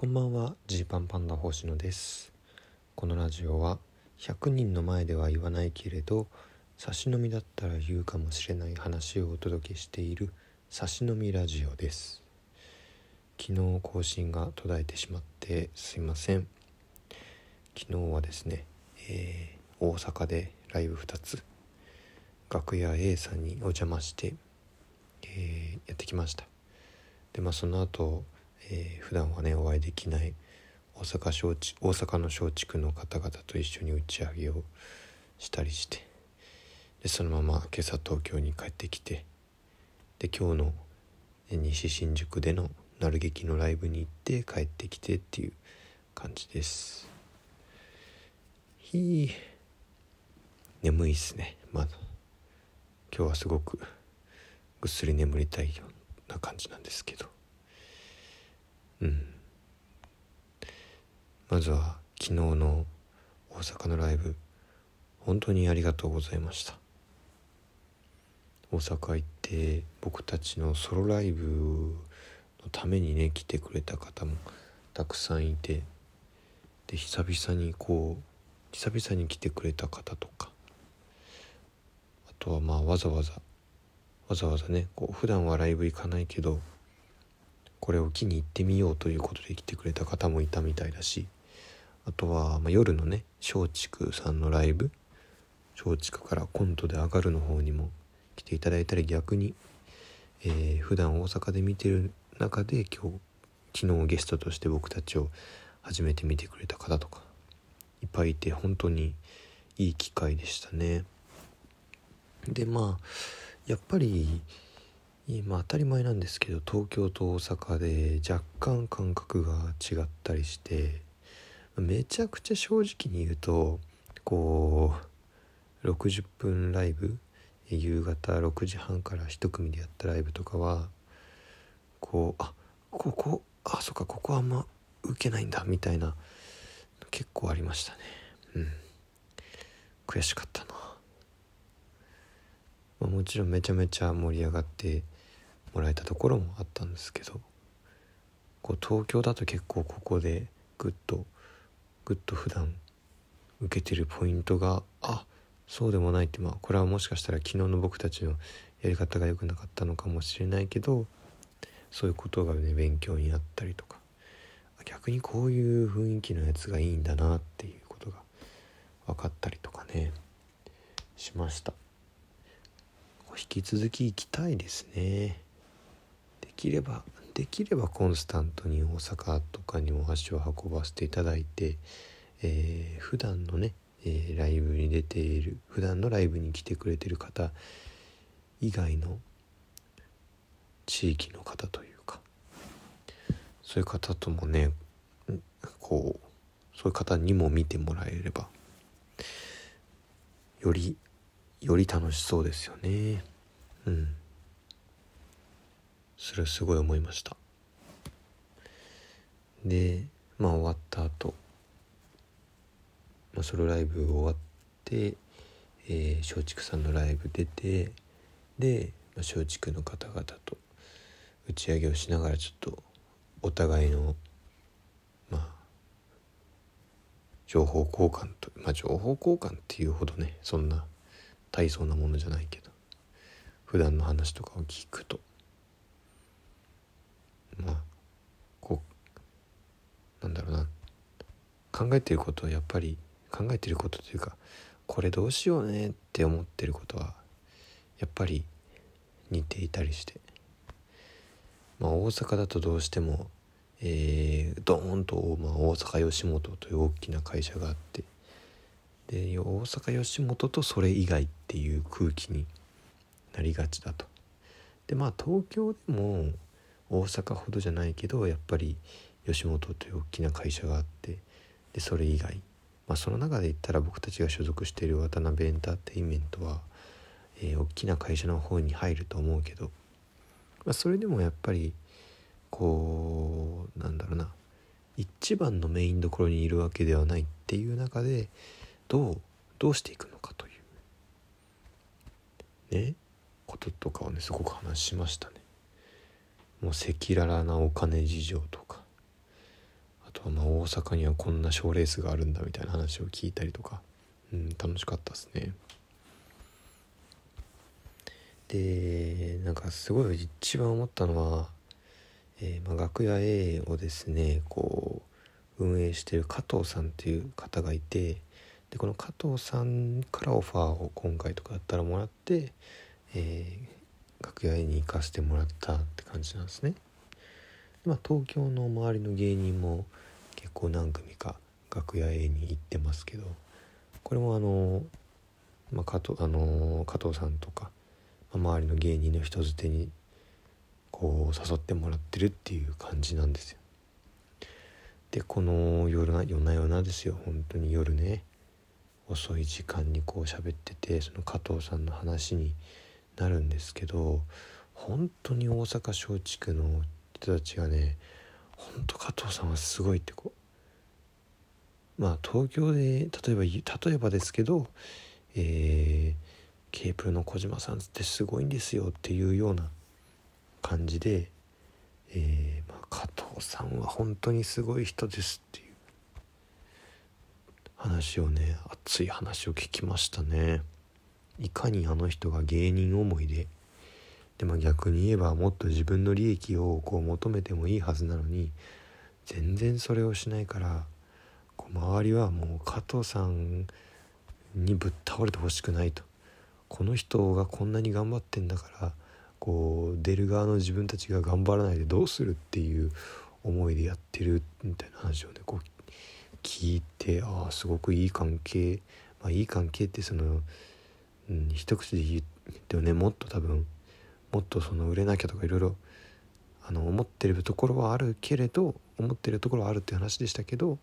こんばんは。ジーパンパンダ星野です。このラジオは100人の前では言わないけれど差し飲みだったら言うかもしれない話をお届けしている差し飲みラジオです。昨日更新が途絶えてしまってすいません。昨日はですね、えー、大阪でライブ2つ楽屋 A さんにお邪魔して、えー、やってきました。でまあその後えー、普段はねお会いできない大阪小地大阪の松竹の方々と一緒に打ち上げをしたりしてでそのまま今朝東京に帰ってきてで今日の西新宿での鳴劇のライブに行って帰ってきてっていう感じです。ひい眠いっすねまだ。今日はすごくぐっすり眠りたいような感じなんですけど。うん。まずは昨日の大阪のライブ。本当にありがとうございました。大阪行って僕たちのソロライブのためにね来てくれた方もたくさんいて。で久々にこう久々に来てくれた方とか。あとはまあわざわざわざわざねこう普段はライブ行かないけどこれを機に行ってみようということで来てくれた方もいたみたいだしあとは、まあ、夜のね松竹さんのライブ松竹からコントで上がるの方にも来ていただいたり逆に、えー、普段大阪で見てる中で今日昨日ゲストとして僕たちを初めて見てくれた方とかいっぱいいて本当にいい機会でしたね。でまあやっぱりまあ当たり前なんですけど東京と大阪で若干感覚が違ったりしてめちゃくちゃ正直に言うとこう60分ライブ夕方6時半から1組でやったライブとかはこうあここあそっかここあんま受けないんだみたいな結構ありましたね。うん。悔しかったな、まあ、もちろんめちゃめちゃ盛り上がってもらえたところもあったんですけどこう東京だと結構ここでグッとグッと普段受けてるポイントがあそうでもないってまあこれはもしかしたら昨日の僕たちのやり方が良くなかったのかもしれないけどそういうことがね勉強になったりとか逆にこういう雰囲気のやつがいいんだなっていうことが分かったりとかねしました。引き続き行きたいですね。きればできればコンスタントに大阪とかにも足を運ばせていただいて、えー、普段のね、えー、ライブに出ている普段のライブに来てくれてる方以外の地域の方というかそういう方ともねこうそういう方にも見てもらえればよりより楽しそうですよねうん。それはすごい思いました。でまあ終わった後、まあソロライブ終わって、えー、松竹さんのライブ出てで、まあ、松竹の方々と打ち上げをしながらちょっとお互いのまあ情報交換とまあ情報交換っていうほどねそんな大層なものじゃないけど普段の話とかを聞くと。まあこうなんだろうな。考えてることはやっぱり考えてることというかこれどうしようねって思ってることはやっぱり似ていたりして。まあ大阪だとどうしてもえー、ドーンと、まあ、大阪吉本という大きな会社があって。で大阪吉本とそれ以外っていう空気になりがちだと。でまあ東京でも大阪ほどじゃないけどやっぱり吉本という大きな会社があってでそれ以外、まあ、その中で言ったら僕たちが所属している渡辺エンターテインメントは、えー、大きな会社の方に入ると思うけど、まあ、それでもやっぱりこうなんだろうな一番のメインどころにいるわけではないっていう中でどうどうしていくのかというねこととかをねすごく話しましたね。もう赤裸々なお金事情とかあとはまあ大阪にはこんな賞レースがあるんだみたいな話を聞いたりとか、うん、楽しかったですね。でなんかすごい一番思ったのは、えー、まあ、楽屋 A をですねこう運営してる加藤さんっていう方がいてでこの加藤さんからオファーを今回とかだったらもらって、えー、楽屋に行かせてもらったって感じなんですね。まあ、東京の周りの芸人も結構何組か楽屋 A に行ってますけどこれもあの、まあ、加藤あの加藤さんとかま周りの芸人の人づてにこう誘ってもらってるっていう感じなんですよ。でこの夜な夜な夜なですよ本当に夜ね遅い時間にこう喋っててその加藤さんの話になるんですけど本当に大阪松竹の人たちがね本当加藤さんはすごいってこうまあ東京で例えば例えばですけどえー K プロの小島さんってすごいんですよっていうような感じで、えー、まあ、加藤さんは本当にすごい人ですっていう話をね熱い話を聞きましたね。いかにあの人が芸人思いででも逆に言えばもっと自分の利益をこう求めてもいいはずなのに全然それをしないからこう周りはもう加藤さんにぶっ倒れてほしくないと。この人がこんなに頑張ってんだからこう出る側の自分たちが頑張らないでどうするっていう思いでやってるみたいな話をねこう聞いてああすごくいい関係まあいい関係ってその、ん、一口で言ってもね。もっと多分もっとその売れなきゃとかいろいろあの思ってるところはあるけれど思ってるところはあるって話でしたけど、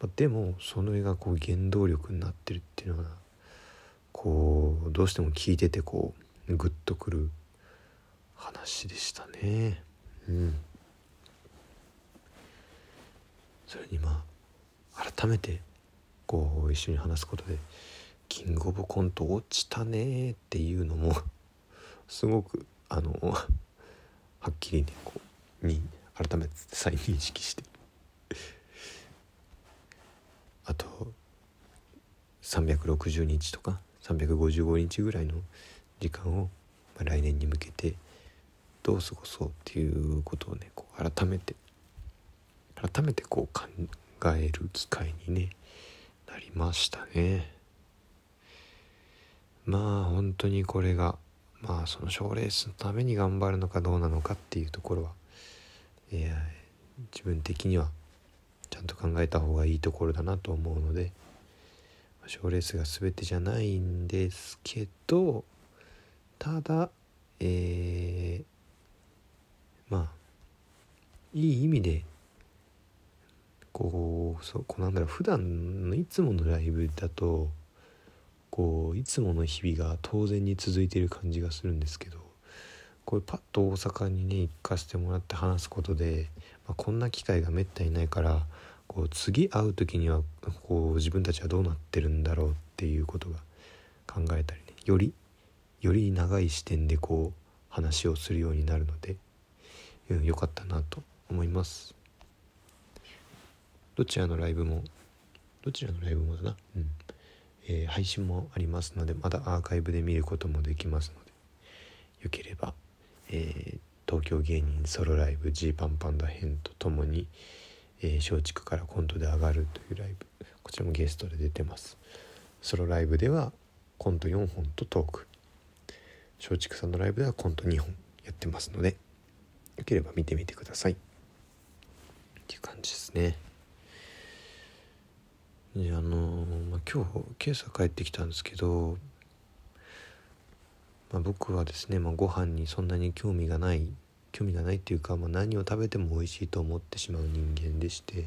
まあ、でもその絵がこう原動力になってるっていうのはこうどうしても聞いててこうグッとくる話でしたね。うん。それにまあ改めてこう一緒に話すことで「キングオブコント落ちたね」っていうのも すごくあの はっきりねこうに改めて再認識して あと360日とか355日ぐらいの時間を、まあ、来年に向けてどう過ごそうっていうことをねこう改めて改めてこう考える機会に、ね、なりましたね。まあ本当にこれがまあその賞レースのために頑張るのかどうなのかっていうところは、えー、自分的にはちゃんと考えた方がいいところだなと思うので。賞レースが全てじゃないんですけどただえー、まあいい意味でこうそうこうなんだろう普段のいつものライブだとこういつもの日々が当然に続いている感じがするんですけどこれパッと大阪にね行かせてもらって話すことで、まあ、こんな機会がめったにないからこう次会う時にはこう自分たちはどうなってるんだろうっていうことが考えたりねよりより長い視点でこう話をするようになるので、うん、よかったなと思います。どちらのライブもどちらのライブもだな、うん。えー、配信もありますのでまだアーカイブで見ることもできますのでよければ、えー、東京芸人ソロライブジーパンパンダ編とともに、えー、松竹からコントで上がるというライブこちらもゲストで出てます。ソロライブではコント4本とトーク。松竹さんのライブではコント2本やってますのでよければ見てみてください。っていう感じですね。であの、まあ、今日今朝帰ってきたんですけど、まあ、僕はですね、まあ、ご飯にそんなに興味がない興味がないっていうか、まあ、何を食べても美味しいと思ってしまう人間でして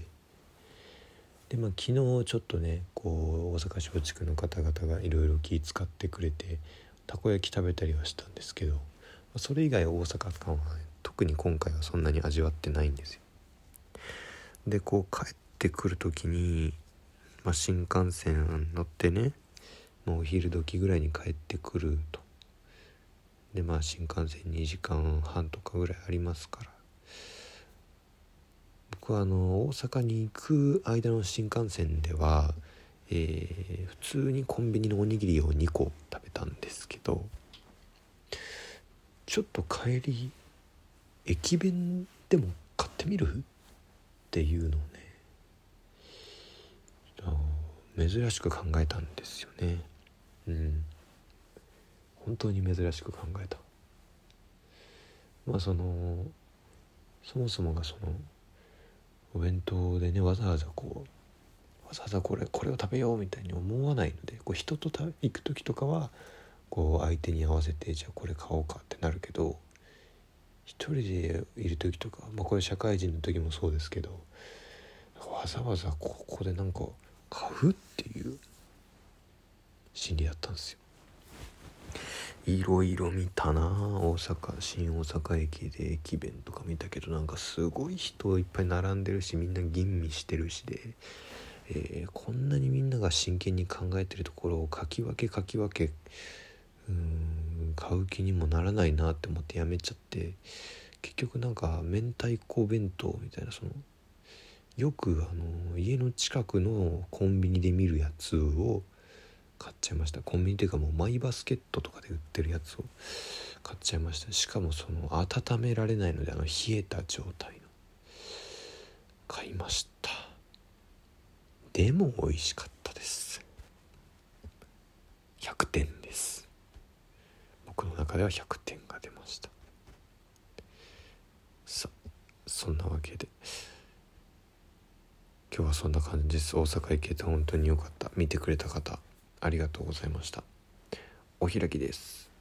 でまあ昨日ちょっとねこう大阪松竹の方々がいろいろ気使ってくれてたこ焼き食べたりはしたんですけどそれ以外大阪感は、ね、特に今回はそんなに味わってないんですよ。でこう帰ってくる時に、まあ、新幹線乗ってねもうお昼時ぐらいに帰ってくると。でまあ新幹線2時間半とかぐらいありますから。僕はあの大阪に行く間の新幹線では、えー、普通にコンビニのおにぎりを2個食べたんですけどちょっと帰り駅弁でも買ってみる？っていうのをね珍しく考えたんですよね。うん。本当に珍しく考えた。まあそのそもそもがそのお弁当でねわざわざこうわざわざこれこれを食べようみたいに思わないのでこう人と行く時とかはこう相手に合わせてじゃあこれ買おうかってなるけど一人でいる時とか、まあ、これ社会人の時もそうですけどわざわざここでなんか買うっていう心理だったんですよ。いろいろ見たな大阪新大阪駅で駅弁とか見たけどなんかすごい人いっぱい並んでるしみんな吟味してるしで、えー、こんなにみんなが真剣に考えてるところをかき分けかき分けうん買う気にもならないなって思ってやめちゃって結局なんか明太子弁当みたいなそのよくあの家の近くのコンビニで見るやつを買っちゃいました。コンビニっていうかもうマイバスケットとかで売ってるやつを買っちゃいました。しかもその温められないのであの冷えた状態の買いました。でも美味しかったです。100点です。僕の中では100点が出ました。さそんなわけで。今日はそんな感じです。大阪行けて本当に良かった。見てくれた方ありがとうございました。お開きです。